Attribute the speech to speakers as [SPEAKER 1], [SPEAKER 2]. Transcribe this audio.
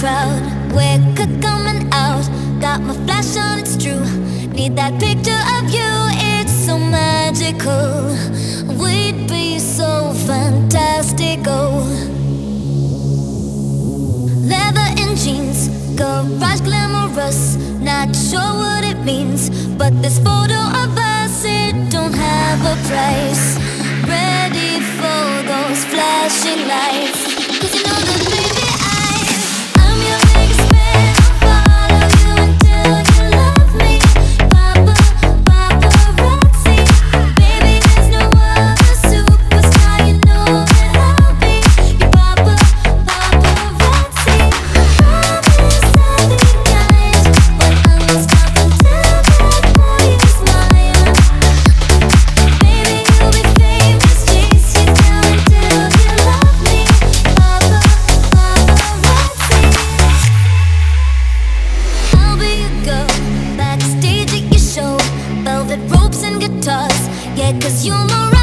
[SPEAKER 1] crowd. We're coming out. Got my flash on, it's true. Need that picture of you, it's so magical. We'd be so fantastical. Leather and jeans, garage glamorous. Not sure what it means, but this photo of us, it don't have a price. Ready get Cause you're my